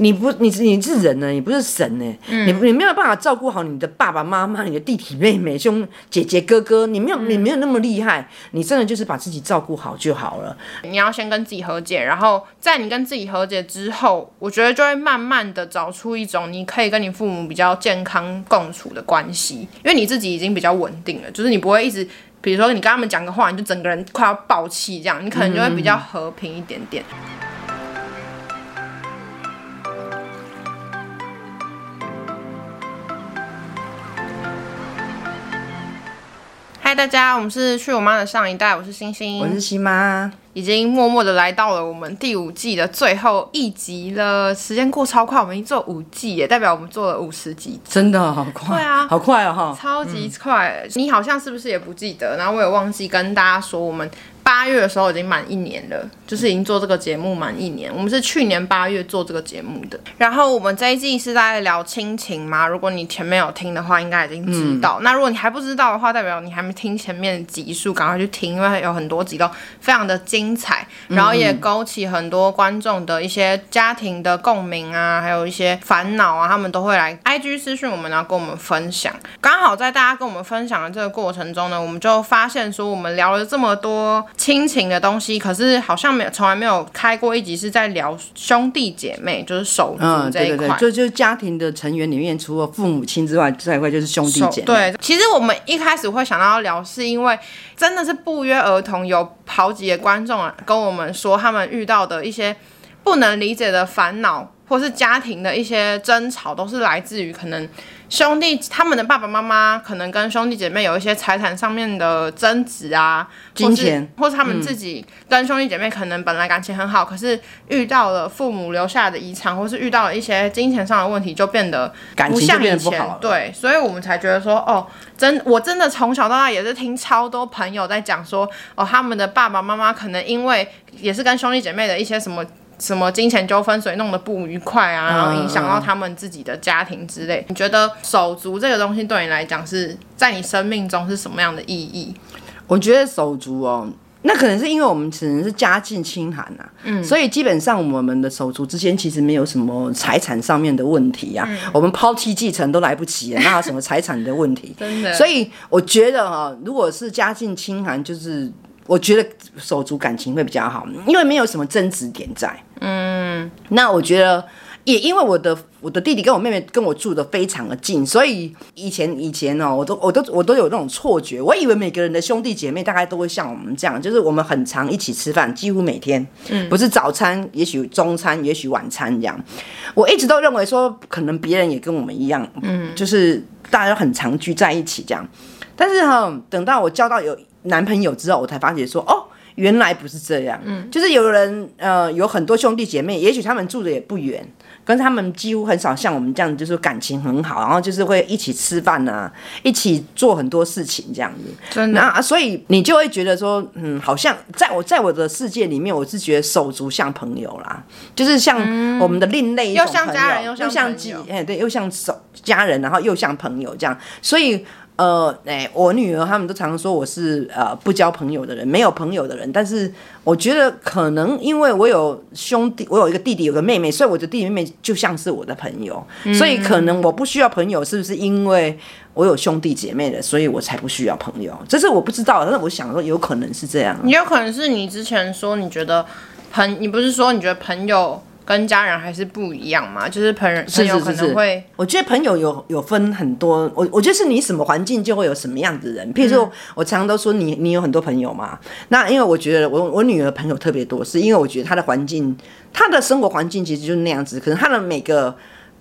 你不，你你是人呢，你不是神呢，嗯、你你没有办法照顾好你的爸爸妈妈、你的弟弟妹妹、兄姐姐哥哥，你没有，你没有那么厉害，你真的就是把自己照顾好就好了。你要先跟自己和解，然后在你跟自己和解之后，我觉得就会慢慢的找出一种你可以跟你父母比较健康共处的关系，因为你自己已经比较稳定了，就是你不会一直，比如说你跟他们讲个话，你就整个人快要爆气这样，你可能就会比较和平一点点。嗯嗨，大家，我们是去我妈的上一代，我是星星，我是西妈，已经默默的来到了我们第五季的最后一集了，时间过超快，我们已经做五季耶，代表我们做了五十集，真的好快，对啊，好快哦哈，超级快，嗯、你好像是不是也不记得？然后我也忘记跟大家说我们。八月的时候已经满一年了，就是已经做这个节目满一年。我们是去年八月做这个节目的。然后我们这一季是在聊亲情嘛？如果你前面有听的话，应该已经知道。嗯、那如果你还不知道的话，代表你还没听前面的集数，赶快去听，因为有很多集都非常的精彩，然后也勾起很多观众的一些家庭的共鸣啊，还有一些烦恼啊，他们都会来 IG 私讯我们，然后跟我们分享。刚好在大家跟我们分享的这个过程中呢，我们就发现说，我们聊了这么多。亲情的东西，可是好像没有，从来没有开过一集是在聊兄弟姐妹，就是手足这一块。嗯，对对对，就就是家庭的成员里面，除了父母亲之外，这一块就是兄弟姐妹。对，其实我们一开始会想到要聊，是因为真的是不约而同有好几个观众跟我们说，他们遇到的一些不能理解的烦恼，或是家庭的一些争吵，都是来自于可能。兄弟，他们的爸爸妈妈可能跟兄弟姐妹有一些财产上面的争执啊，金钱，或是他们自己跟兄弟姐妹可能本来感情很好，嗯、可是遇到了父母留下的遗产，或是遇到了一些金钱上的问题，就变得不像以前。对，所以我们才觉得说，哦，真，我真的从小到大也是听超多朋友在讲说，哦，他们的爸爸妈妈可能因为也是跟兄弟姐妹的一些什么。什么金钱纠纷，所以弄得不愉快啊，然后影响到他们自己的家庭之类。你觉得手足这个东西对你来讲是在你生命中是什么样的意义？我觉得手足哦，那可能是因为我们只能是家境清寒呐，嗯，所以基本上我们的手足之间其实没有什么财产上面的问题啊。嗯、我们抛弃继承都来不及了，那有什么财产的问题？真的。所以我觉得哈，如果是家境清寒，就是。我觉得手足感情会比较好，因为没有什么争执点在。嗯，那我觉得也因为我的我的弟弟跟我妹妹跟我住的非常的近，所以以前以前哦，我都我都我都有那种错觉，我以为每个人的兄弟姐妹大概都会像我们这样，就是我们很常一起吃饭，几乎每天，嗯，不是早餐，也许中餐，也许晚餐这样。我一直都认为说，可能别人也跟我们一样，嗯，就是大家都很常聚在一起这样。但是哈，等到我交到有男朋友之后，我才发觉说，哦，原来不是这样。嗯，就是有人，呃，有很多兄弟姐妹，也许他们住的也不远，跟他们几乎很少像我们这样，就是感情很好，然后就是会一起吃饭啊，一起做很多事情这样子。真的啊，所以你就会觉得说，嗯，好像在我在我的世界里面，我是觉得手足像朋友啦，就是像我们的另类一种朋友，又像家人，又像朋友，哎，对，又像手家人，然后又像朋友这样，所以。呃，哎，我女儿他们都常说我是呃不交朋友的人，没有朋友的人。但是我觉得可能因为我有兄弟，我有一个弟弟，有个妹妹，所以我的弟弟妹妹就像是我的朋友。嗯、所以可能我不需要朋友，是不是因为我有兄弟姐妹的，所以我才不需要朋友？这是我不知道，但是我想说有可能是这样。你有可能是你之前说你觉得朋，你不是说你觉得朋友？跟家人还是不一样嘛，就是朋友朋友可能会，是是是，我觉得朋友有有分很多，我我觉得是你什么环境就会有什么样的人。譬如说，我常常都说你你有很多朋友嘛，那因为我觉得我我女儿朋友特别多，是因为我觉得她的环境，她的生活环境其实就是那样子，可能她的每个。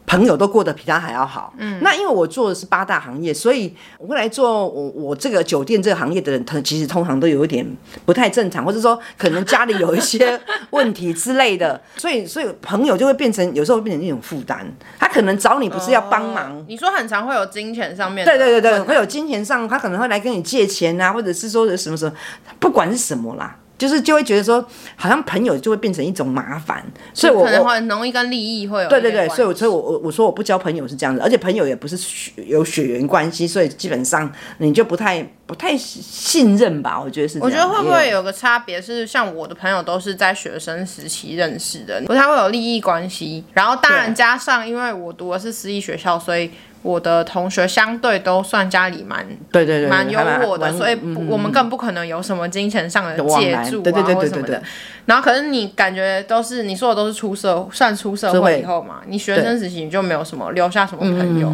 朋友都过得比他还要好，嗯，那因为我做的是八大行业，所以我会来做我我这个酒店这个行业的人，他其实通常都有一点不太正常，或者说可能家里有一些问题之类的，所 以所以朋友就会变成有时候会变成一种负担，他可能找你不是要帮忙，哦，你说很常会有金钱上面，对对对对，会有金钱上，他可能会来跟你借钱啊，或者是说什么什么，不管是什么啦。就是就会觉得说，好像朋友就会变成一种麻烦，所以我可能很容易跟利益会有对对对，所以我所以我我我说我不交朋友是这样子，而且朋友也不是血有血缘关系，所以基本上你就不太不太信任吧？我觉得是。我觉得会不会有个差别是，像我的朋友都是在学生时期认识的，不太会有利益关系。然后当然加上，因为我读的是私立学校，所以。我的同学相对都算家里蛮对对对，蛮优渥的，所以我们更不可能有什么金钱上的借助啊或什么的。然后可是你感觉都是你说的都是出社算出社会以后嘛，你学生时期你就没有什么留下什么朋友，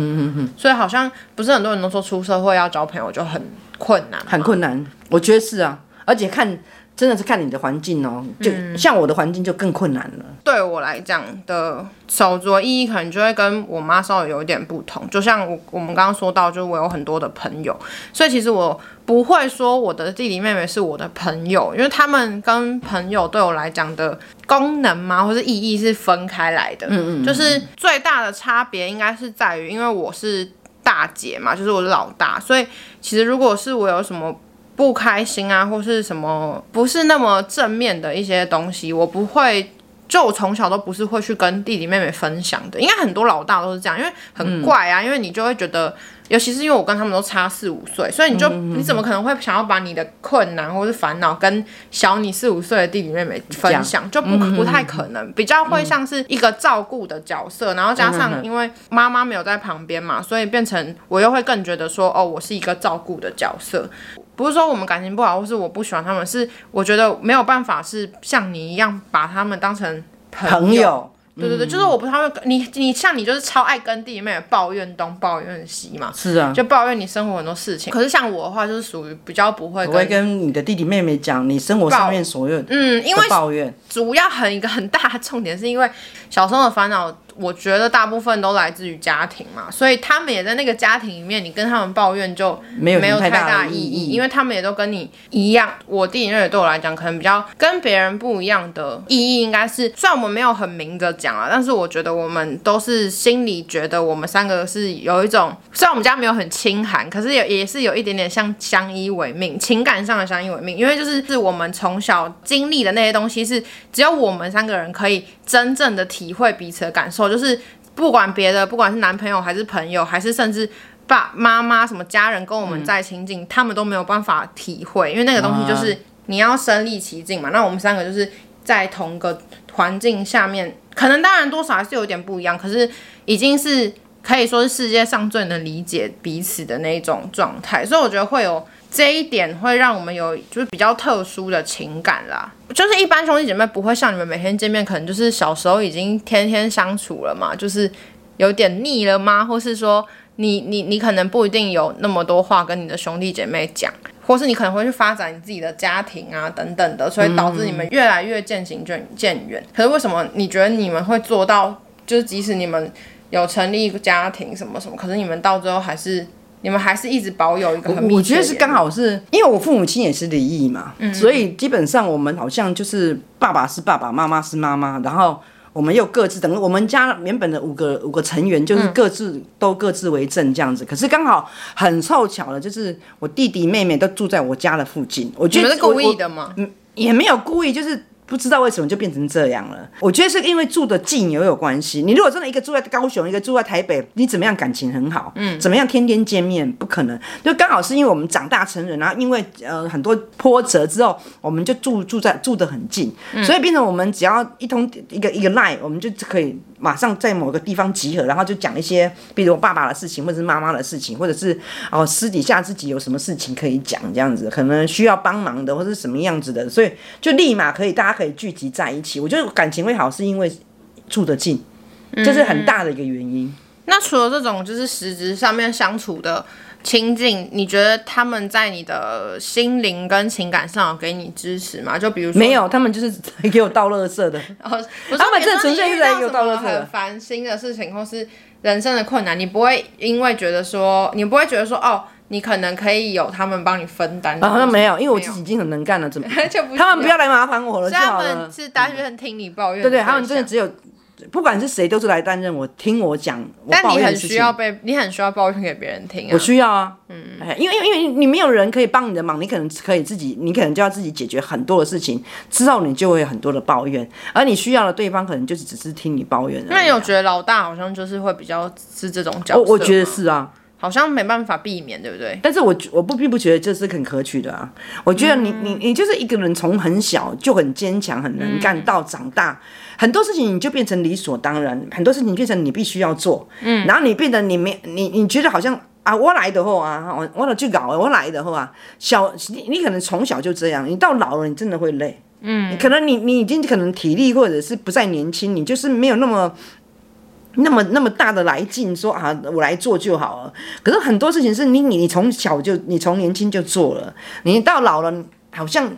所以好像不是很多人都说出社会要交朋友就很困难，很困难。我觉得是啊，而且看。真的是看你的环境哦，就像我的环境就更困难了。嗯、对我来讲的手镯意义可能就会跟我妈稍微有一点不同。就像我我们刚刚说到，就是我有很多的朋友，所以其实我不会说我的弟弟妹妹是我的朋友，因为他们跟朋友对我来讲的功能嘛，或是意义是分开来的。嗯嗯。就是最大的差别应该是在于，因为我是大姐嘛，就是我是老大，所以其实如果是我有什么。不开心啊，或是什么不是那么正面的一些东西，我不会，就我从小都不是会去跟弟弟妹妹分享的。应该很多老大都是这样，因为很怪啊，嗯、因为你就会觉得，尤其是因为我跟他们都差四五岁，所以你就你怎么可能会想要把你的困难或是烦恼跟小你四五岁的弟弟妹妹分享，就不不太可能，比较会像是一个照顾的角色，然后加上因为妈妈没有在旁边嘛，所以变成我又会更觉得说，哦，我是一个照顾的角色。不是说我们感情不好，或是我不喜欢他们，是我觉得没有办法是像你一样把他们当成朋友。朋友对对对，嗯、就是我不太会你你像你就是超爱跟弟弟妹妹抱怨东抱怨西嘛。是啊，就抱怨你生活很多事情。可是像我的话，就是属于比较不会。不会跟你的弟弟妹妹讲你生活上面所有嗯，因为抱怨主要很一个很大的重点是因为小时候的烦恼。我觉得大部分都来自于家庭嘛，所以他们也在那个家庭里面，你跟他们抱怨就没有没有太大意义，因为他们也都跟你一样。我弟弟对我来讲，可能比较跟别人不一样的意义，应该是虽然我们没有很明着讲啊，但是我觉得我们都是心里觉得我们三个是有一种，虽然我们家没有很亲寒，可是也也是有一点点像相依为命，情感上的相依为命，因为就是是我们从小经历的那些东西，是只有我们三个人可以真正的体会彼此的感受。就是不管别的，不管是男朋友还是朋友，还是甚至爸妈妈什么家人跟我们再亲近，嗯、他们都没有办法体会，因为那个东西就是你要身临其境嘛。啊、那我们三个就是在同个环境下面，可能当然多少还是有点不一样，可是已经是可以说是世界上最能理解彼此的那种状态，所以我觉得会有。这一点会让我们有就是比较特殊的情感啦，就是一般兄弟姐妹不会像你们每天见面，可能就是小时候已经天天相处了嘛，就是有点腻了吗？或是说你你你可能不一定有那么多话跟你的兄弟姐妹讲，或是你可能会去发展你自己的家庭啊等等的，所以导致你们越来越渐行渐渐远。可是为什么你觉得你们会做到？就是即使你们有成立一个家庭什么什么，可是你们到最后还是。你们还是一直保有一个很密切的，我觉得是刚好是因为我父母亲也是离异嘛，嗯、所以基本上我们好像就是爸爸是爸爸，妈妈是妈妈，然后我们又各自等于我们家原本的五个五个成员就是各自、嗯、都各自为政这样子。可是刚好很凑巧的，就是我弟弟妹妹都住在我家的附近。我觉得是故意的吗？嗯，也没有故意，就是。不知道为什么就变成这样了。我觉得是因为住的近也有关系。你如果真的一个住在高雄，一个住在台北，你怎么样感情很好？嗯，怎么样天天见面？不可能。就刚好是因为我们长大成人，然后因为呃很多波折之后，我们就住住在住得很近，所以变成我们只要一通一个一个 line，我们就可以。马上在某个地方集合，然后就讲一些，比如爸爸的事情，或者是妈妈的事情，或者是哦私底下自己有什么事情可以讲，这样子可能需要帮忙的，或者是什么样子的，所以就立马可以大家可以聚集在一起。我觉得感情会好，是因为住得近，这是很大的一个原因。那除了这种就是实质上面相处的。亲近，你觉得他们在你的心灵跟情感上有给你支持吗？就比如说，没有，他们就是 给我倒垃圾的。然后，他们这纯粹是在给我倒垃圾。很烦心的事情，或是人生的困难，你不会因为觉得说，你不会觉得说，哦，你可能可以有他们帮你分担。好像没有，因为我自己已经很能干了，怎么？他们不要来麻烦我了就好了。他们是单纯听你抱怨，对对，他们真的只有。不管是谁，都是来担任我听我讲。但你很需要被，你很需要抱怨给别人听啊。我需要啊，嗯，因为因为因为你没有人可以帮你的忙，你可能可以自己，你可能就要自己解决很多的事情，之后你就会有很多的抱怨，而你需要的对方可能就是只是听你抱怨。那你有觉得老大好像就是会比较是这种角色？我我觉得是啊。好像没办法避免，对不对？但是我我不并不觉得这是很可取的啊。我觉得你、嗯、你你就是一个人从很小就很坚强、很能干，到长大、嗯、很多事情你就变成理所当然，很多事情变成你必须要做。嗯，然后你变得你没你你觉得好像啊，我来的话啊，我我去搞，我来的话啊，小你你可能从小就这样，你到老了你真的会累。嗯，可能你你已经可能体力或者是不再年轻，你就是没有那么。那么那么大的来劲，说啊，我来做就好了。可是很多事情是你你你从小就你从年轻就做了，你到老了好像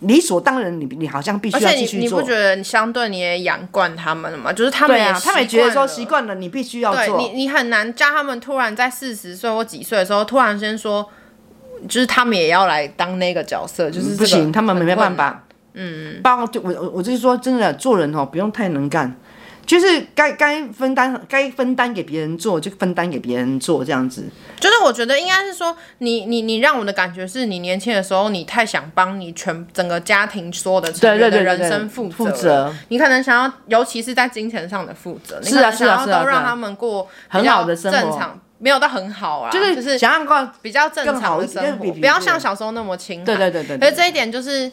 理所当然，你你好像必须要继续做。你不觉得相对你也养惯他们了吗？就是他们也、啊、他们也觉得说习惯了，你必须要做。你你很难叫他们突然在四十岁或几岁的时候突然间说，就是他们也要来当那个角色，就是、嗯、不行，他们没办法。嗯，包括就我我我就是说，真的做人哦，不用太能干。就是该该分担该分担给别人做，就分担给别人做这样子。就是我觉得应该是说，你你你让我的感觉是你年轻的时候，你太想帮你全整个家庭所有的成员的人生负责。负责。你可能想要，尤其是在金钱上的负责。是啊是啊是啊。都让他们过很好的生活。正常没有到很好啊，就是就是想要过比较正常的生活，不要像小时候那么轻。对对对对。所以这一点就是。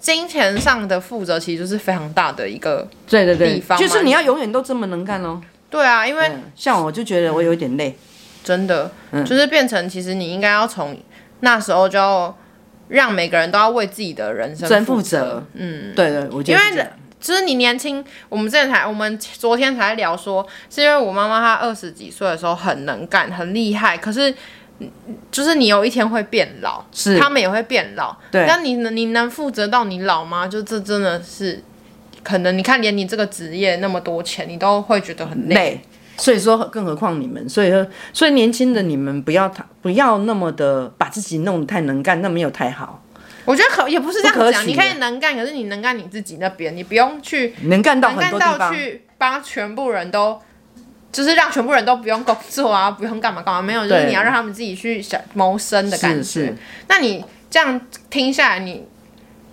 金钱上的负责其实就是非常大的一个对对对地方，就是你要永远都这么能干哦。对啊，因为像我就觉得我有点累，真的，就是变成其实你应该要从那时候就要让每个人都要为自己的人生负责。嗯，对对，我觉得因为就是你年轻，我们之前才我们昨天才聊说，是因为我妈妈她二十几岁的时候很能干很厉害，可是。就是你有一天会变老，是他们也会变老，对。但你能你能负责到你老吗？就这真的是可能，你看连你这个职业那么多钱，你都会觉得很累。累所以说，更何况你们，所以说，所以年轻的你们不要不要那么的把自己弄得太能干，那没有太好。我觉得可也不是这样讲，你可以能干，可是你能干你自己那边，你不用去能干到能干到去帮全部人都。就是让全部人都不用工作啊，不用干嘛干嘛，没有，就是你要让他们自己去想谋生的感觉。是是。那你这样听下来，你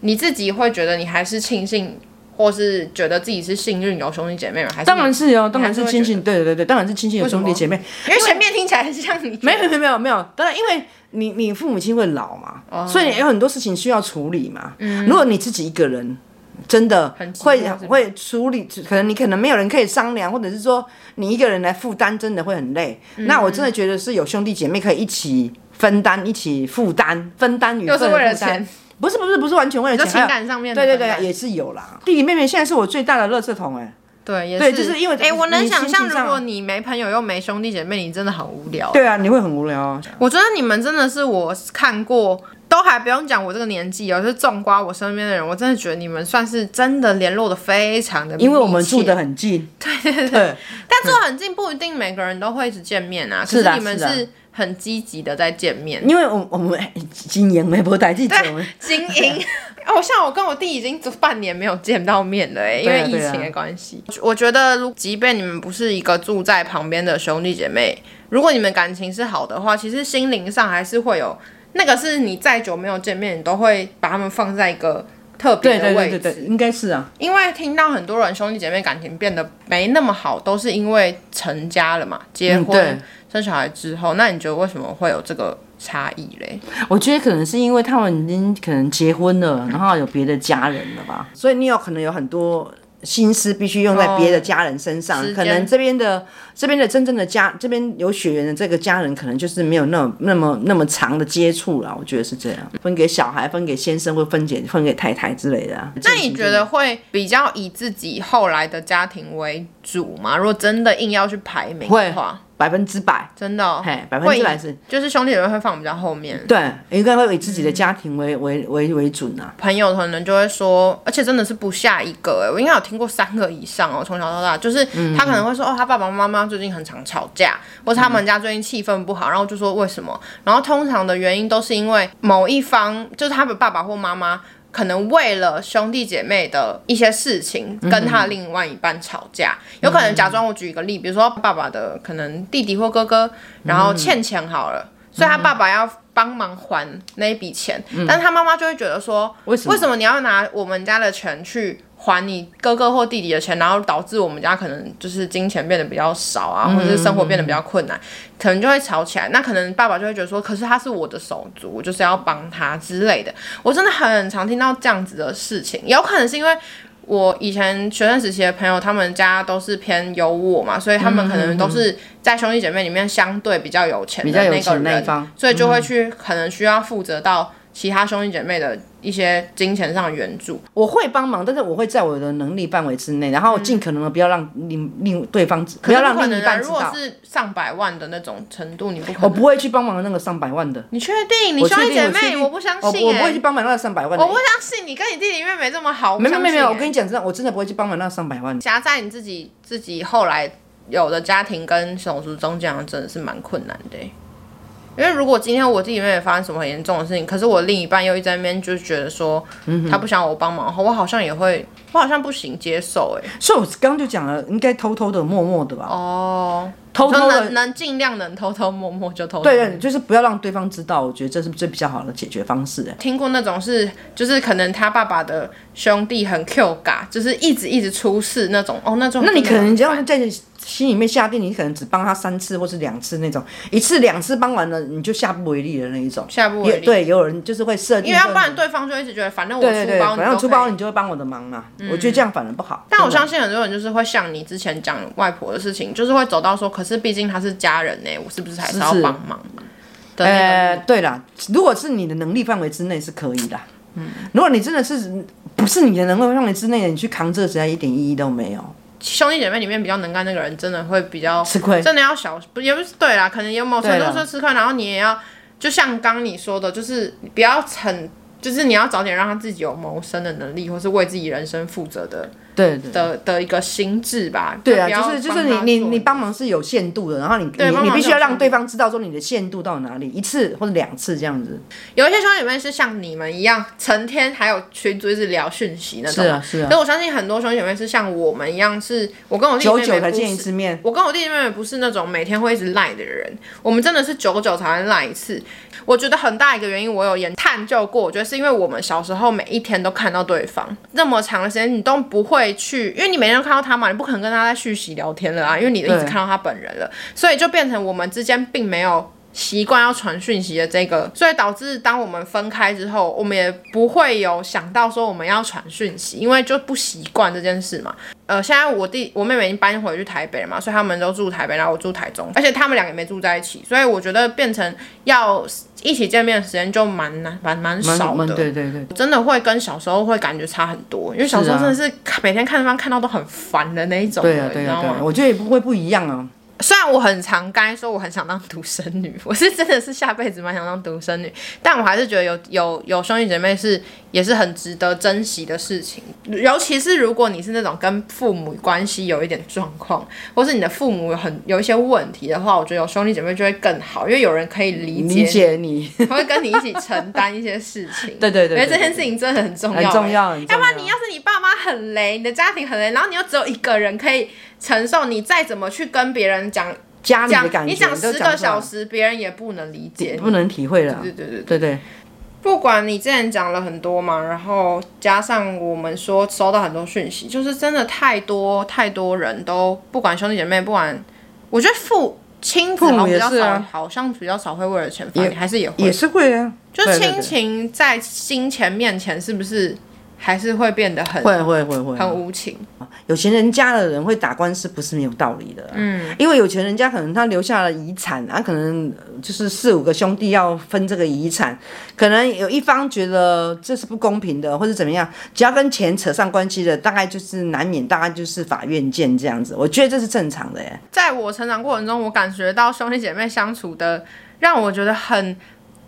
你自己会觉得你还是庆幸，或是觉得自己是幸运有兄弟姐妹吗？还是当然是哦，当然是庆幸。对对对，当然是庆幸有兄弟姐妹。因为前面听起来是像你。没有没有没有没有，当然因为你你父母亲会老嘛，oh. 所以有很多事情需要处理嘛。嗯。如果你自己一个人。真的会会处理，可能你可能没有人可以商量，或者是说你一个人来负担，真的会很累。嗯、那我真的觉得是有兄弟姐妹可以一起分担，一起负担，分担与分担。又是为了钱？不是不是不是完全为了钱，情感上面。对对对，也是有啦。弟弟妹妹现在是我最大的垃圾桶哎、欸。对，也是。对，就是因为哎、欸，我能想象，如果你没朋友又没兄弟姐妹，你真的很无聊。对啊，你会很无聊啊。我觉得你们真的是我看过。都还不用讲，我这个年纪哦，就是纵观我身边的人，我真的觉得你们算是真的联络的非常的因为我们住的很近。对 对对，对但住很近不一定每个人都会一直见面啊。可是你们是很积极的在见面。因为我我们经营没不带记者，经营 哦，像我跟我弟已经半年没有见到面了哎，因为疫情的关系。啊啊、我觉得，如即便你们不是一个住在旁边的兄弟姐妹，如果你们感情是好的话，其实心灵上还是会有。那个是你再久没有见面，你都会把他们放在一个特别的位置。对对对对，应该是啊。因为听到很多人兄弟姐妹感情变得没那么好，都是因为成家了嘛，结婚、嗯、生小孩之后。那你觉得为什么会有这个差异嘞？我觉得可能是因为他们已经可能结婚了，然后有别的家人了吧，所以你有可能有很多。心思必须用在别的家人身上，哦、可能这边的这边的真正的家，这边有血缘的这个家人，可能就是没有那么那么那么长的接触了。我觉得是这样，分给小孩，分给先生，或分给分给太太之类的。那你觉得会比较以自己后来的家庭为主吗？如果真的硬要去排名的话？百分之百，真的、哦，嘿，百分之百是，就是兄弟姐妹会放比较后面，对，应该会以自己的家庭为、嗯、为为为准啊。朋友可能就会说，而且真的是不下一个，哎，我应该有听过三个以上哦，从小到大，就是他可能会说，哦，他爸爸妈妈最近很常吵架，或者他们家最近气氛不好，然后就说为什么，然后通常的原因都是因为某一方，就是他的爸爸或妈妈。可能为了兄弟姐妹的一些事情，跟他另外一半吵架，嗯、有可能假装我举一个例，比如说爸爸的可能弟弟或哥哥，然后欠钱好了，嗯、所以他爸爸要帮忙还那一笔钱，嗯、但是他妈妈就会觉得说，为什么？为什么你要拿我们家的钱去还你哥哥或弟弟的钱，然后导致我们家可能就是金钱变得比较少啊，或者是生活变得比较困难，可能就会吵起来。那可能爸爸就会觉得说，可是他是我的手足，我就是要帮他之类的。我真的很常听到这样子的事情，有可能是因为。我以前学生时期的朋友，他们家都是偏优渥嘛，所以他们可能都是在兄弟姐妹里面相对比较有钱的那个人，所以就会去可能需要负责到其他兄弟姐妹的。一些金钱上的援助，我会帮忙，但是我会在我的能力范围之内，然后尽可能的不要让另另对方，不要让另一半知道。如果是上百万的那种程度，你不可能。我不会去帮忙那个上百万的。你确定？你兄弟姐妹？我不相信。我不会去帮忙那个上百万的。我不相信你跟你弟弟妹妹这么好。没有没有没有，我跟你讲真的，我真的不会去帮忙那个上百万。夹在你自己自己后来有的家庭跟手足中间，真的是蛮困难的。因为如果今天我自己妹妹发生什么很严重的事情，可是我另一半又一直在那边就觉得说，他不想我帮忙的话，我好像也会，我好像不行接受哎。所以我刚刚就讲了，应该偷偷的、默默的吧。哦，偷偷的，能尽量能偷偷摸摸就偷偷。对对，就是不要让对方知道，我觉得这是最比较好的解决方式。哎，听过那种是，就是可能他爸爸的兄弟很 Q 嘎，就是一直一直出事那种哦，那种。那你可能只要在。心里面下定，你可能只帮他三次或是两次那种，一次两次帮完了你就下不为例的那一种。下不为例。对，有人就是会设定。因为要不然对方就一直觉得，反正我出包，对对对，反正出包你就会帮我的忙嘛。嗯、我觉得这样反而不好。但我相信很多人就是会像你之前讲外婆的事情，就是会走到说，可是毕竟他是家人呢，我是不是还是要帮忙？呃、欸，对啦，如果是你的能力范围之内是可以的。嗯，如果你真的是不是你的能力范围之内的，你去扛这个实在一点意义都没有。兄弟姐妹里面比较能干那个人，真的会比较吃亏，真的要小，不也不是对啦，可能有某程度说吃亏，然后你也要，就像刚你说的，就是不要逞，就是你要早点让他自己有谋生的能力，或是为自己人生负责的。对，对的的一个心智吧，对啊，就是就是你你你帮忙是有限度的，然后你你你必须要让对方知道说你的限度到哪里，一次或者两次这样子。有一些兄弟姐妹是像你们一样，成天还有群组一直聊讯息那种，是啊是啊。所以我相信很多兄弟姐妹是像我们一样，是我跟我弟弟妹妹久久才见一次面，我跟我弟弟妹妹不是那种每天会一直赖的人，我们真的是久久才会赖一次。我觉得很大一个原因，我有研探究过，我觉得是因为我们小时候每一天都看到对方，那么长的时间你都不会去，因为你每天都看到他嘛，你不可能跟他在讯息聊天了啊，因为你一直看到他本人了，所以就变成我们之间并没有习惯要传讯息的这个，所以导致当我们分开之后，我们也不会有想到说我们要传讯息，因为就不习惯这件事嘛。呃，现在我弟我妹妹已经搬回去台北了嘛，所以他们都住台北，然后我住台中，而且他们两个也没住在一起，所以我觉得变成要一起见面的时间就蛮难，蛮蛮少的。对对对，真的会跟小时候会感觉差很多，因为小时候真的是每天看对方看到都很烦的那一种。对啊对啊对啊，我觉得也不会不一样啊。虽然我很常该说我很想当独生女，我是真的是下辈子蛮想当独生女，但我还是觉得有有有兄弟姐妹是也是很值得珍惜的事情，尤其是如果你是那种跟父母关系有一点状况，或是你的父母有很有一些问题的话，我觉得有兄弟姐妹就会更好，因为有人可以理解理解你，会跟你一起承担一些事情。对 对对，因为这件事情真的很重要，很重要。要不然你要是你爸妈很雷，你的家庭很雷，然后你又只有一个人可以。承受你再怎么去跟别人讲家里的感觉，你讲十个小时，别人也不能理解，不能体会了。对对对对对。不管你之前讲了很多嘛，然后加上我们说收到很多讯息，就是真的太多太多人都不管兄弟姐妹，不管我觉得父亲子好像比较少，好像比较少会为了钱翻脸，还是也会也是会啊。就亲情在金钱面前是不是？还是会变得很会会会会很无情。有钱人家的人会打官司，不是没有道理的。嗯，因为有钱人家可能他留下了遗产，啊，可能就是四五个兄弟要分这个遗产，可能有一方觉得这是不公平的，或者怎么样，只要跟钱扯上关系的，大概就是难免，大概就是法院见这样子。我觉得这是正常的耶。在我成长过程中，我感觉到兄弟姐妹相处的，让我觉得很。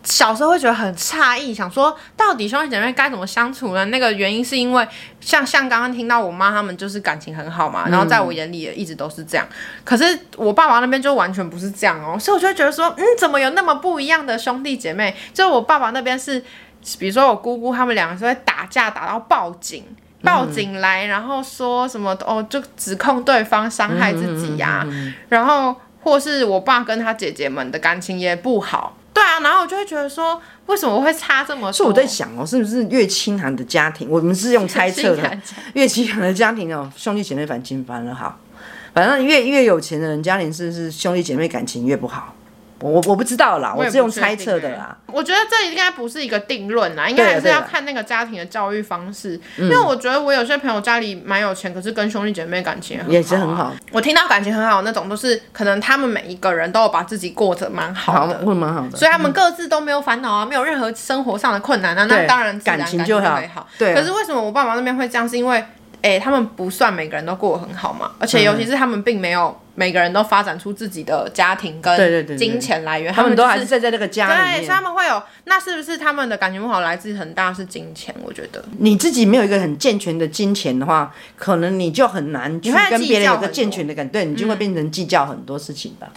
小时候会觉得很诧异，想说到底兄弟姐妹该怎么相处呢？那个原因是因为像像刚刚听到我妈他们就是感情很好嘛，然后在我眼里也一直都是这样。可是我爸爸那边就完全不是这样哦，所以我就会觉得说，嗯，怎么有那么不一样的兄弟姐妹？就我爸爸那边是，比如说我姑姑他们两个是会打架打到报警，报警来，然后说什么哦，就指控对方伤害自己呀，然后或是我爸跟他姐姐们的感情也不好。对啊，然后我就会觉得说，为什么我会差这么多？所以我在想哦，是不是越清寒的家庭，我们是用猜测的，越清寒的家庭哦，兄弟姐妹反清翻了哈。反正越越有钱的人，家庭是不是兄弟姐妹感情越不好？我我不知道啦，我是用猜测的啦。我觉得这应该不是一个定论啦，应该还是要看那个家庭的教育方式。因为我觉得我有些朋友家里蛮有钱，可是跟兄弟姐妹感情也是很好。我听到感情很好那种，都是可能他们每一个人都有把自己过得蛮好的，过得蛮好的，所以他们各自都没有烦恼啊，没有任何生活上的困难啊，那当然感情就会好。对。可是为什么我爸妈那边会这样？是因为哎，他们不算每个人都过得很好嘛，而且尤其是他们并没有。每个人都发展出自己的家庭跟金钱来源，他们都还是在在这个家里面，对，所以他们会有。那是不是他们的感情不好来自很大是金钱？我觉得你自己没有一个很健全的金钱的话，可能你就很难去跟别人有个健全的感，对，你就会变成计较很多事情吧。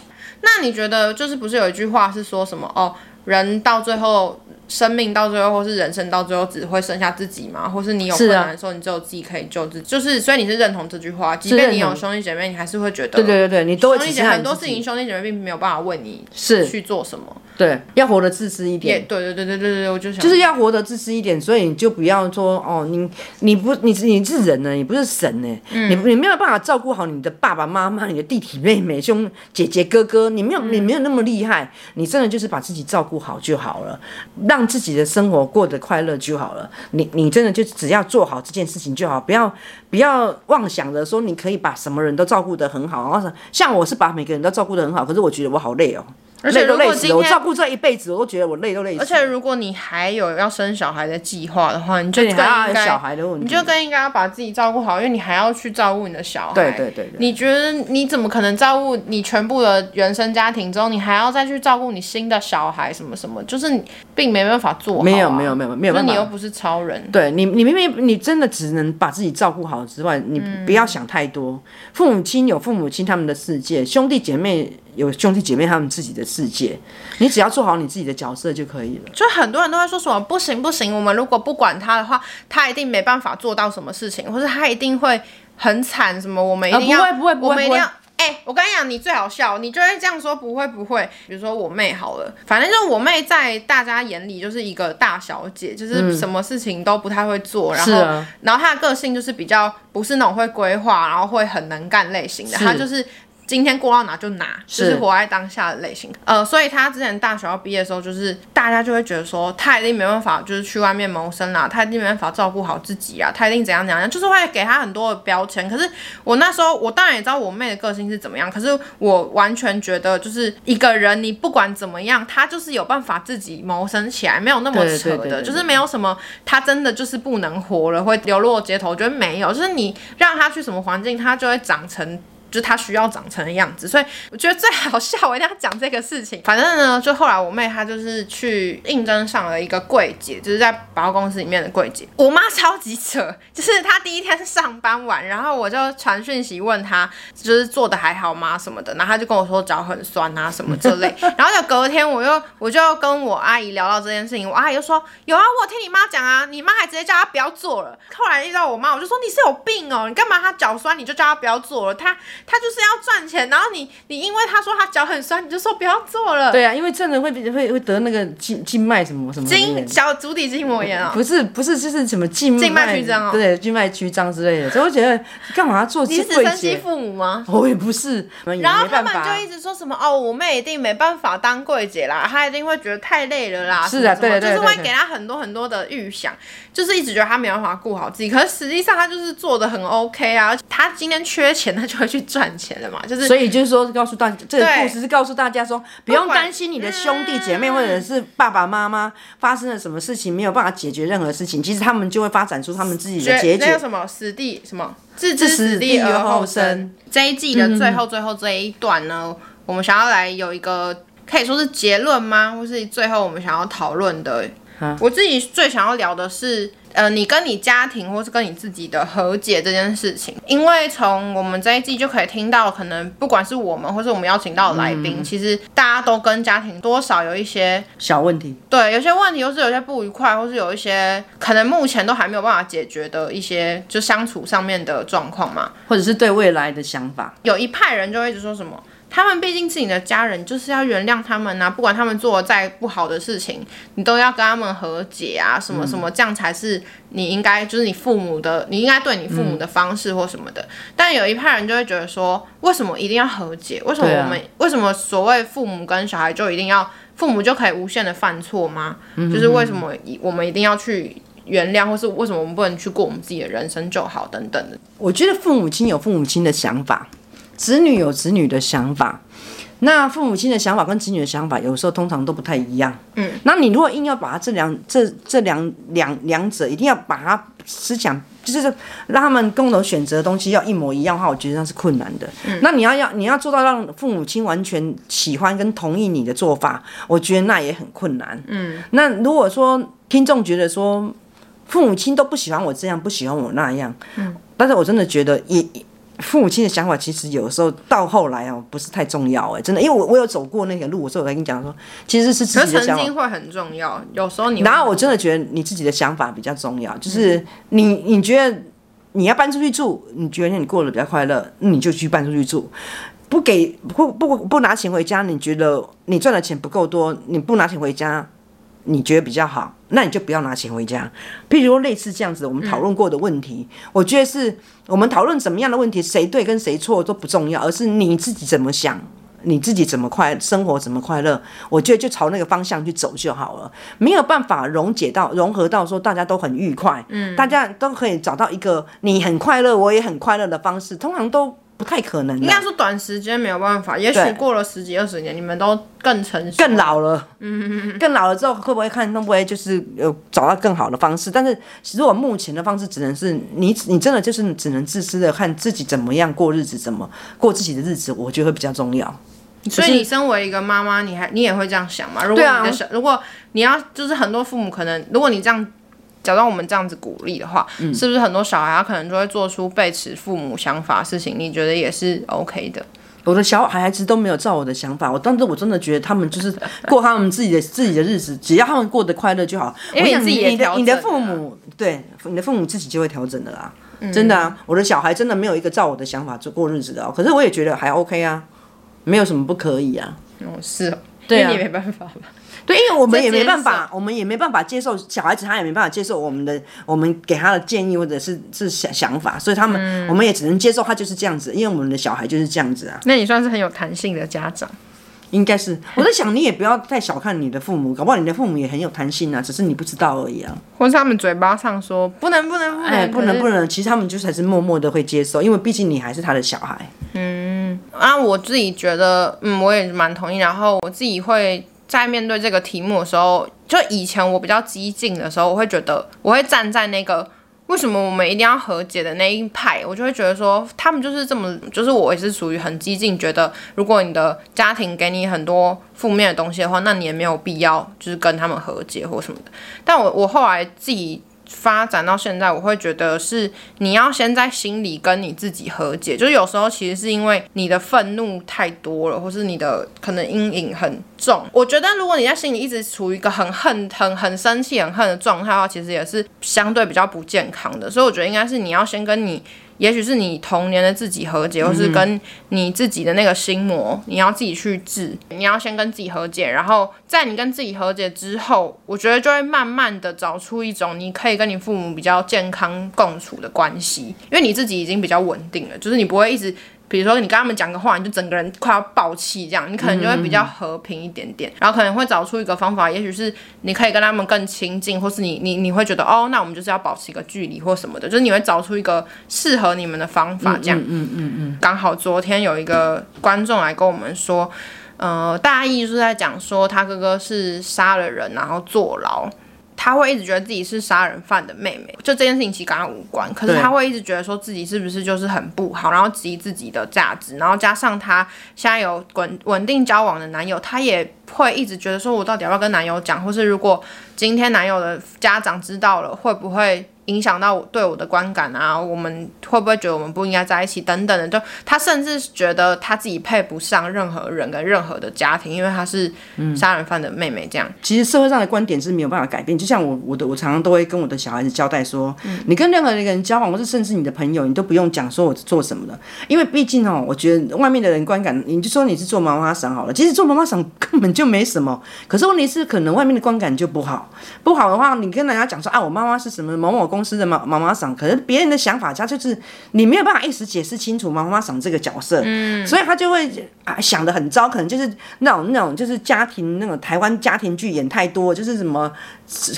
那你觉得就是不是有一句话是说什么哦？人到最后。生命到最后，或是人生到最后，只会剩下自己吗？或是你有困难的时候，你只有自己可以救自己。就是，所以你是认同这句话，即便你有兄弟姐妹，你还是会觉得，对对对对，你都兄弟姐妹很多事情，兄弟姐妹并没有办法为你是去做什么。对，要活得自私一点。对对对对对对，我就想就是要活得自私一点，所以你就不要说哦，你你不你你是人呢，你不是神呢，嗯、你你没有办法照顾好你的爸爸妈妈、你的弟弟妹妹、兄姐姐哥哥，你没有你没有那么厉害，你真的就是把自己照顾好就好了，让自己的生活过得快乐就好了。你你真的就只要做好这件事情就好，不要不要妄想着说你可以把什么人都照顾得很好。然后像我是把每个人都照顾得很好，可是我觉得我好累哦。而且如果今天我照顾这一辈子，我都觉得我累都累死。而且如果你还有要生小孩的计划的话，你就更应该小孩的问题，你就更应该要把自己照顾好，因为你还要去照顾你的小孩。对对对，对。你觉得你怎么可能照顾你全部的原生家庭之后，你还要再去照顾你新的小孩什么什么？就是你并没办法做好啊。没有没有没有没有办法。那你又不是超人。对你你明明你真的只能把自己照顾好之外，你不要想太多。嗯。父母亲有父母亲他们的世界，兄弟姐妹。有兄弟姐妹他们自己的世界，你只要做好你自己的角色就可以了。就很多人都会说什么不行不行，我们如果不管他的话，他一定没办法做到什么事情，或者他一定会很惨。什么我们一定要、啊、不会不会，我们一定要。哎、欸，我跟你讲，你最好笑，你就会这样说不会不会。比如说我妹好了，反正就我妹在大家眼里就是一个大小姐，就是什么事情都不太会做，嗯、然后、啊、然后她的个性就是比较不是那种会规划，然后会很能干类型的，她就是。今天过到哪就哪，就是活在当下的类型。呃，所以他之前大学要毕业的时候，就是大家就会觉得说，他一定没办法，就是去外面谋生啦，他一定没办法照顾好自己啊，他一定怎样怎样，就是会给他很多的标签。可是我那时候，我当然也知道我妹的个性是怎么样，可是我完全觉得，就是一个人，你不管怎么样，他就是有办法自己谋生起来，没有那么扯的，就是没有什么，他真的就是不能活了，会流落街头，我觉得没有，就是你让他去什么环境，他就会长成。就是他需要长成的样子，所以我觉得最好笑。我一定要讲这个事情。反正呢，就后来我妹她就是去应征上了一个柜姐，就是在百货公司里面的柜姐。我妈超级扯，就是她第一天上班完，然后我就传讯息问她，就是做的还好吗什么的，然后她就跟我说脚很酸啊什么之类。然后就隔天我又我就跟我阿姨聊到这件事情，我阿姨就说有啊，我听你妈讲啊，你妈还直接叫她不要做了。后来遇到我妈，我就说你是有病哦，你干嘛她脚酸你就叫她不要做了？她。他就是要赚钱，然后你你因为他说他脚很酸，你就说不要做了。对啊，因为真的会会会得那个静静脉什么什么。筋小足底筋膜炎啊？不是不是，就是什么静静脉曲张哦。对，静脉曲张之类的，所以我觉得干嘛要做？你是生妻父母吗？我也不是。然后他们就一直说什么哦，我妹一定没办法当柜姐啦，她一定会觉得太累了啦。是啊，对对对，就是会给她很多很多的预想，就是一直觉得她没有办法顾好自己。可是实际上她就是做的很 OK 啊，她今天缺钱，她就会去赚钱。就是，所以就是说，告诉大家这个故事是告诉大家说，不用担心你的兄弟姐妹或者是爸爸妈妈发生了什么事情没有办法解决任何事情，其实他们就会发展出他们自己的结局。那什么死地什么置之死地而后生。这一季的最后最后这一段呢，我们想要来有一个可以说是结论吗？或是最后我们想要讨论的？我自己最想要聊的是。呃，你跟你家庭或是跟你自己的和解这件事情，因为从我们这一季就可以听到，可能不管是我们或是我们邀请到的来宾，嗯、其实大家都跟家庭多少有一些小问题，对，有些问题，或是有些不愉快，或是有一些可能目前都还没有办法解决的一些就相处上面的状况嘛，或者是对未来的想法。有一派人就会一直说什么。他们毕竟是你的家人，就是要原谅他们呐、啊。不管他们做了再不好的事情，你都要跟他们和解啊，什么什么，这样才是你应该，就是你父母的，你应该对你父母的方式或什么的。嗯、但有一派人就会觉得说，为什么一定要和解？为什么我们、啊、为什么所谓父母跟小孩就一定要父母就可以无限的犯错吗？嗯、就是为什么我们一定要去原谅，或是为什么我们不能去过我们自己的人生就好等等的？我觉得父母亲有父母亲的想法。子女有子女的想法，那父母亲的想法跟子女的想法有时候通常都不太一样。嗯，那你如果硬要把它这两这这两两两者一定要把它思想，就是让他们共同选择的东西要一模一样的话，我觉得那是困难的。嗯，那你要要你要做到让父母亲完全喜欢跟同意你的做法，我觉得那也很困难。嗯，那如果说听众觉得说父母亲都不喜欢我这样，不喜欢我那样，嗯，但是我真的觉得也。父母亲的想法其实有时候到后来哦，不是太重要哎，真的，因为我我有走过那个路，所以我才跟你讲说，其实是自己的想法。曾经会很重要，有时候你。然后我真的觉得你自己的想法比较重要，就是你你觉得你要搬出去住，你觉得你过得比较快乐，你就去搬出去住。不给不不不拿钱回家，你觉得你赚的钱不够多，你不拿钱回家。你觉得比较好，那你就不要拿钱回家。譬如说类似这样子，我们讨论过的问题，嗯、我觉得是我们讨论什么样的问题，谁对跟谁错都不重要，而是你自己怎么想，你自己怎么快生活怎么快乐，我觉得就朝那个方向去走就好了。没有办法溶解到融合到说大家都很愉快，嗯，大家都可以找到一个你很快乐，我也很快乐的方式，通常都。不太可能，应该说短时间没有办法。也许过了十几二十年，你们都更成熟、更老了。嗯，更老了之后，会不会看会不会就是有找到更好的方式？但是如果目前的方式只能是你，你真的就是只能自私的看自己怎么样过日子，怎么过自己的日子，我觉得会比较重要。所以你身为一个妈妈，你还你也会这样想吗？如果你的小，如果你要就是很多父母可能，如果你这样。假装我们这样子鼓励的话，嗯，是不是很多小孩他可能就会做出背驰父母想法的事情？你觉得也是 OK 的？我的小孩子都没有照我的想法，我当时我真的觉得他们就是过他们自己的自己的日子，只要他们过得快乐就好。因为你自己也调整，你的父母对你的父母自己就会调整的啦，嗯，真的啊！我的小孩真的没有一个照我的想法就过日子的哦，可是我也觉得还 OK 啊，没有什么不可以啊。哦，是哦，对啊，你也没办法吧。对，因为我们也没办法，我们也没办法接受小孩子，他也没办法接受我们的，我们给他的建议或者是是想想法，所以他们、嗯、我们也只能接受他就是这样子，因为我们的小孩就是这样子啊。那你算是很有弹性的家长，应该是。我在想，你也不要太小看你的父母，搞不好你的父母也很有弹性啊，只是你不知道而已啊。或是他们嘴巴上说不能不能不能，哎，不能不能，其实他们就是还是默默的会接受，因为毕竟你还是他的小孩。嗯，啊，我自己觉得，嗯，我也蛮同意，然后我自己会。在面对这个题目的时候，就以前我比较激进的时候，我会觉得我会站在那个为什么我们一定要和解的那一派，我就会觉得说他们就是这么，就是我也是属于很激进，觉得如果你的家庭给你很多负面的东西的话，那你也没有必要就是跟他们和解或什么的。但我我后来自己。发展到现在，我会觉得是你要先在心里跟你自己和解。就是有时候其实是因为你的愤怒太多了，或是你的可能阴影很重。我觉得如果你在心里一直处于一个很恨、很很生气、很恨的状态的话，其实也是相对比较不健康的。所以我觉得应该是你要先跟你。也许是你童年的自己和解，或是跟你自己的那个心魔，你要自己去治。你要先跟自己和解，然后在你跟自己和解之后，我觉得就会慢慢的找出一种你可以跟你父母比较健康共处的关系，因为你自己已经比较稳定了，就是你不会一直。比如说你跟他们讲个话，你就整个人快要爆气，这样你可能就会比较和平一点点，然后可能会找出一个方法，也许是你可以跟他们更亲近，或是你你你会觉得哦，那我们就是要保持一个距离或什么的，就是你会找出一个适合你们的方法，这样。嗯嗯嗯嗯。刚好昨天有一个观众来跟我们说，呃，大意是在讲说他哥哥是杀了人，然后坐牢。他会一直觉得自己是杀人犯的妹妹，就这件事情其实跟她无关。可是她会一直觉得说自己是不是就是很不好，然后质疑自己的价值，然后加上她现在有稳稳定交往的男友，她也会一直觉得说，我到底要不要跟男友讲，或是如果今天男友的家长知道了，会不会影响到我对我的观感啊，我们会不会觉得我们不应该在一起等等的，就他甚至觉得他自己配不上任何人跟任何的家庭，因为他是杀人犯的妹妹这样。其实社会上的观点是没有办法改变，就像我我的我常常都会跟我的小孩子交代说，你跟任何一个人交往，或是甚至你的朋友，你都不用讲说我做什么的，因为毕竟哦，我觉得外面的人观感，你就说你是做妈妈桑好了，其实做妈妈桑根本就没什么，可是问题是可能外面的观感就不好，不好的话，你跟人家讲说啊，我妈妈是什么某某公司的妈妈妈桑，可是别人的想法，他就是你没有办法一时解释清楚妈妈桑这个角色，嗯，所以他就会啊想的很糟，可能就是那种那种就是家庭那种台湾家庭剧演太多，就是什么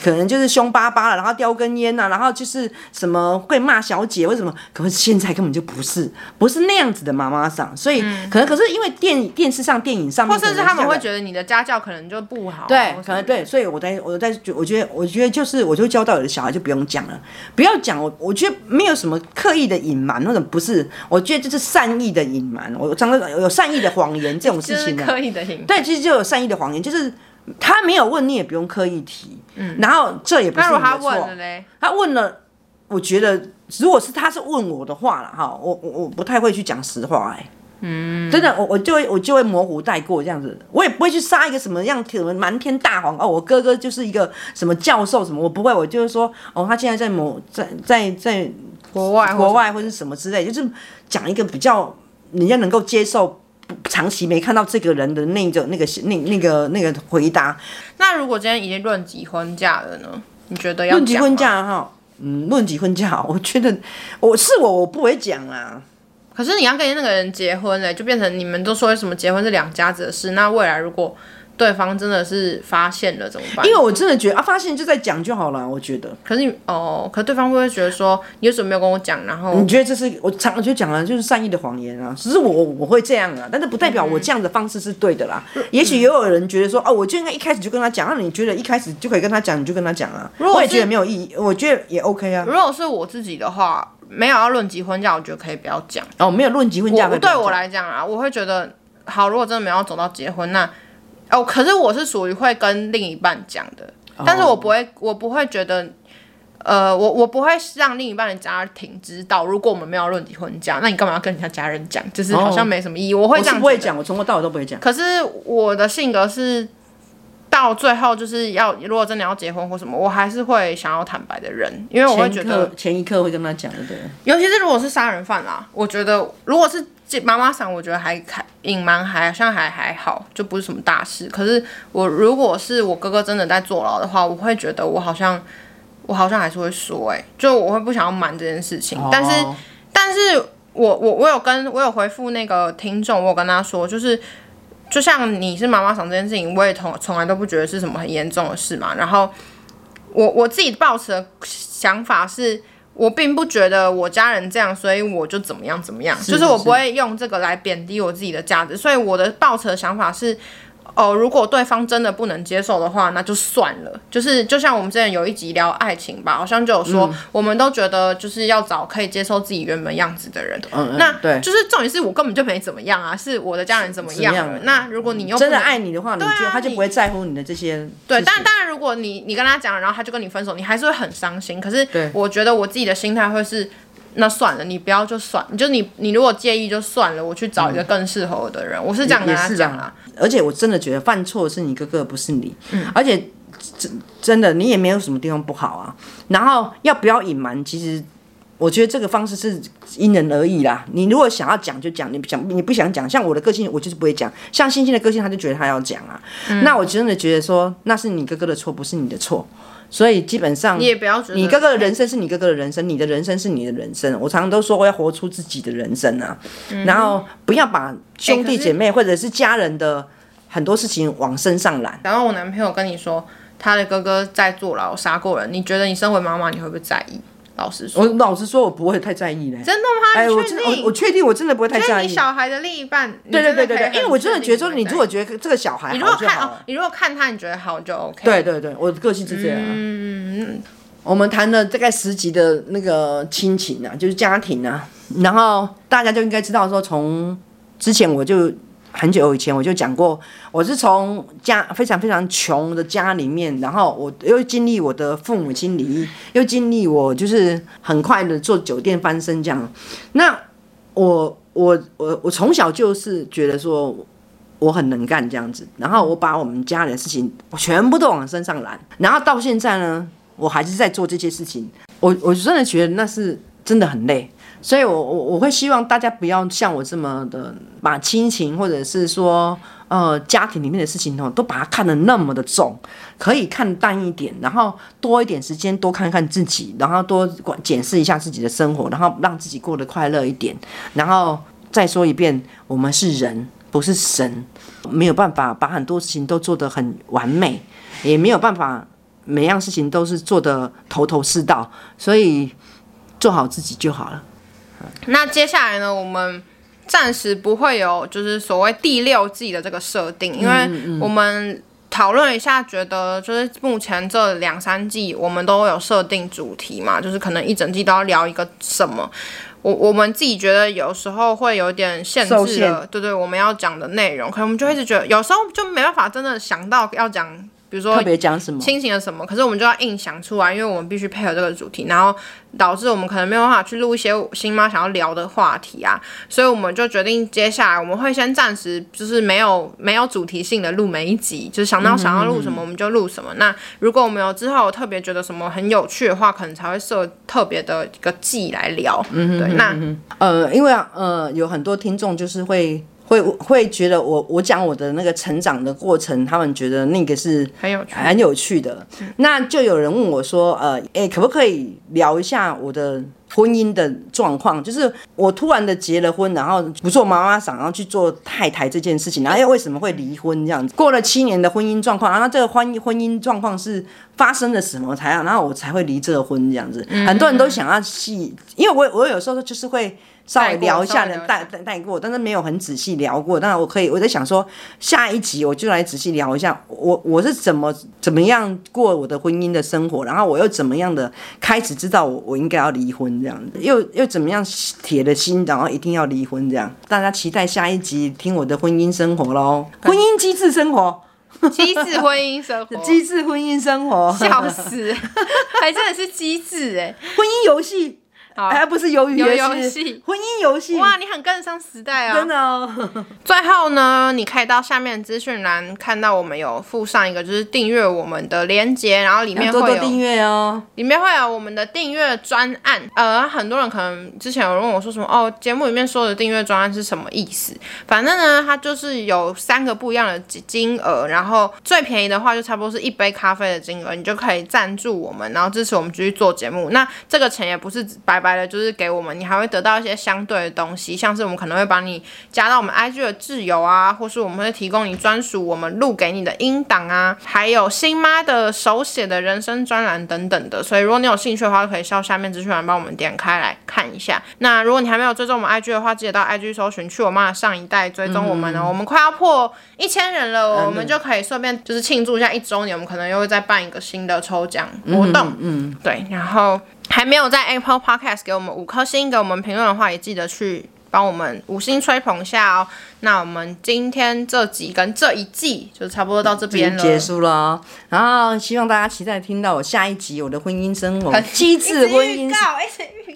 可能就是凶巴巴了，然后叼根烟呐，然后就是什么会骂小姐为什么，可是现在根本就不是不是那样子的妈妈桑，所以可能可是因为电电视上电影上面，或甚至他们会觉得你的家教可能就不好，对，可能对，所以我在我在我觉得我觉得就是我就教到有的小孩就不用讲了，不要讲。我我觉得没有什么刻意的隐瞒，那种不是，我觉得这是善意的隐瞒。我常常有善意的谎言这种事情呢，刻意的隐瞒。对，其实就有善意的谎言，就是他没有问，你也不用刻意提。嗯，然后这也不是你的错。他问了嘞，他问了，我觉得如果是他是问我的话了哈，我我我不太会去讲实话哎、欸。嗯，真的，我我就会我就会模糊带过这样子，我也不会去杀一个什么样什么瞒天大谎哦，我哥哥就是一个什么教授什么，我不会，我就是说哦，他现在在某在在在国外国外或者什么之类，就是讲一个比较人家能够接受，长期没看到这个人的那个那个那那个那个回答。那如果今天已经论及婚嫁了呢？你觉得要论及婚嫁哈？嗯，论及婚嫁，我觉得我是我我不会讲啊。可是你要跟那个人结婚嘞，就变成你们都说什么结婚是两家子的事。那未来如果对方真的是发现了怎么办？因为我真的觉得啊，发现就在讲就好了。我觉得。可是你哦，可是对方会不会觉得说你为什么没有跟我讲？然后你觉得这是我常就讲了，就是善意的谎言啊。只是我我会这样啊，但是不代表我这样的方式是对的啦。嗯、也许也有人觉得说哦，我就应该一开始就跟他讲。那你觉得一开始就可以跟他讲，你就跟他讲啊。如果我也觉得没有意义，我觉得也 OK 啊。如果是我自己的话。没有要论及婚嫁，我觉得可以不要讲哦。没有论及婚嫁，对我来讲啊，我会觉得好。如果真的没有走到结婚，那哦，可是我是属于会跟另一半讲的，哦、但是我不会，我不会觉得，呃，我我不会让另一半的家庭知道。如果我们没有论及婚嫁，那你干嘛要跟人家家人讲？就是好像没什么意义。哦、我会这样，不会讲，我从头到尾都不会讲。可是我的性格是。到最后就是要，如果真的要结婚或什么，我还是会想要坦白的人，因为我会觉得前一刻会跟他讲的，对。尤其是如果是杀人犯啦，我觉得如果是妈妈桑，我觉得还还隐瞒还像还还好，就不是什么大事。可是我如果是我哥哥真的在坐牢的话，我会觉得我好像我好像还是会说，哎，就我会不想要瞒这件事情。哦、但是，但是我我我有跟我有回复那个听众，我有跟他说，就是。就像你是妈妈想这件事情，我也从从来都不觉得是什么很严重的事嘛。然后我我自己抱持的想法是，我并不觉得我家人这样，所以我就怎么样怎么样，就是我不会用这个来贬低我自己的价值。所以我的抱持的想法是。哦，如果对方真的不能接受的话，那就算了。就是就像我们之前有一集聊爱情吧，好像就有说，嗯、我们都觉得就是要找可以接受自己原本样子的人。那对，就是重点是我根本就没怎么样啊，是我的家人怎么样那如果你又真的爱你的话，你就、啊、他就不会在乎你的这些。对，但当然，如果你你跟他讲了，然后他就跟你分手，你还是会很伤心。可是我觉得我自己的心态会是。那算了，你不要就算，就你你如果介意就算了，我去找一个更适合我的人。嗯、我是这样跟他讲啊。而且我真的觉得犯错是你哥哥，不是你。嗯。而且真真的，你也没有什么地方不好啊。然后要不要隐瞒，其实我觉得这个方式是因人而异啦。你如果想要讲就讲，你不想你不想讲，像我的个性，我就是不会讲。像星星的个性，他就觉得他要讲啊。嗯、那我真的觉得说，那是你哥哥的错，不是你的错。所以基本上，你也不要觉得，你哥哥的人生是你哥哥的人生，你的人生是你的人生。我常常都说，我要活出自己的人生啊，嗯、然后不要把兄弟姐妹或者是家人的很多事情往身上揽。然后我男朋友跟你说，他的哥哥在坐牢杀过人，你觉得你身为妈妈，你会不会在意？老实说，我老实说，我不会太在意嘞。真的吗？哎，我真的，我确定，我真的不会太在意。你小孩的另一半，对对对对对，因为我真的觉得说，你如果觉得这个小孩，你如果看哦，你如果看他，你觉得好就 OK。对对对，我的个性是这样。嗯嗯，我们谈了大概十集的那个亲情啊，就是家庭啊，然后大家就应该知道说，从之前我就很久以前我就讲过，我是从家非常非常穷的家里面，然后我又经历我的父母亲离异，又经历我就是很快的做酒店翻身这样。那我我我我从小就是觉得说我很能干这样子，然后我把我们家里的事情我全部都往身上揽，然后到现在呢，我还是在做这些事情。我我真的觉得那是真的很累。所以我，我我会希望大家不要像我这么的把亲情或者是说呃家庭里面的事情哦，都把它看得那么的重，可以看淡一点，然后多一点时间多看看自己，然后多管检视一下自己的生活，然后让自己过得快乐一点。然后再说一遍，我们是人，不是神，没有办法把很多事情都做得很完美，也没有办法每样事情都是做得头头是道，所以做好自己就好了。那接下来呢，我们暂时不会有就是所谓第六季的这个设定，因为我们讨论一下，觉得就是目前这两三季我们都有设定主题嘛，就是可能一整季都要聊一个什么，我我们自己觉得有时候会有点限制了，对，对对，我们要讲的内容，可能我们就一直觉得有时候就没办法真的想到要讲。比如说特别讲什么亲情的什么，可是我们就要硬想出来，因为我们必须配合这个主题，然后导致我们可能没有办法去录一些新妈想要聊的话题啊，所以我们就决定接下来我们会先暂时就是没有没有主题性的录每一集，就是想到想要录什么我们就录什么。嗯嗯嗯，那如果我们有之后特别觉得什么很有趣的话，可能才会设特别的一个季来聊。嗯，对，那呃，因为呃有很多听众就是会。会会觉得我我讲我的那个成长的过程，他们觉得那个是很有趣很有趣的。那就有人问我说，呃，诶，可不可以聊一下我的婚姻的状况？就是我突然的结了婚，然后不做妈妈桑，然后去做太太这件事情，然后又为什么会离婚这样子？过了七年的婚姻状况，然后这个婚婚姻状况是发生了什么才然后我才会离这个婚这样子？很多人都想要细，因为我我有时候就是会。稍微聊一下的带带带过，但是没有很仔细聊过。当然我可以，我在想说下一集我就来仔细聊一下我我是怎么怎么样过我的婚姻的生活，然后我又怎么样的开始知道我我应该要离婚这样子，又又怎么样铁了心，然后一定要离婚这样。大家期待下一集听我的婚姻生活喽，婚姻机智生活，机智婚姻生活，机智婚姻生活，笑死，还真的是机智哎，婚姻游戏。还好不是鱿鱼游戏，婚姻游戏哇，你很跟得上时代啊！真的哦。最后呢，你可以到下面资讯栏看到我们有附上一个就是订阅我们的链接，然后里面会有订阅哦，里面会有我们的订阅专案。呃，很多人可能之前有人问我说什么哦，节目里面说的订阅专案是什么意思？反正呢，它就是有三个不一样的金额，然后最便宜的话就差不多是一杯咖啡的金额，你就可以赞助我们，然后支持我们继续做节目。那这个钱也不是白。白的就是给我们，你还会得到一些相对的东西，像是我们可能会把你加到我们 IG 的自由啊，或是我们会提供你专属我们录给你的音档啊，还有新妈的手写的人生专栏等等的。所以如果你有兴趣的话，可以到下面资讯栏帮我们点开来看一下。那如果你还没有追踪我们 IG 的话，记得到 IG 搜寻去我妈的上一代追踪我们哦。嗯、我们快要破一千人了，嗯、我们就可以顺便就是庆祝一下一周年，我们可能又会再办一个新的抽奖活动。嗯，嗯对，然后。还没有在 Apple Podcast 给我们五颗星，给我们评论的话，也记得去帮我们五星吹捧一下哦。那我们今天这集跟这一季就差不多到这边了，结束了哦。然后希望大家期待听到我下一集我的婚姻生活，机智婚姻，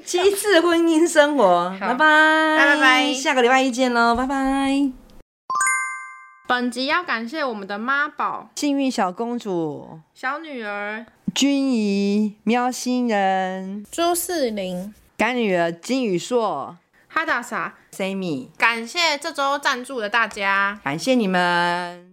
机智婚姻生活。拜拜拜拜，下个礼拜一见喽，拜拜。本集要感谢我们的妈宝、幸运小公主、小女儿。君怡、喵星人、朱世林、干女儿金宇硕、哈达莎、Sammy，感谢这周赞助的大家，感谢你们。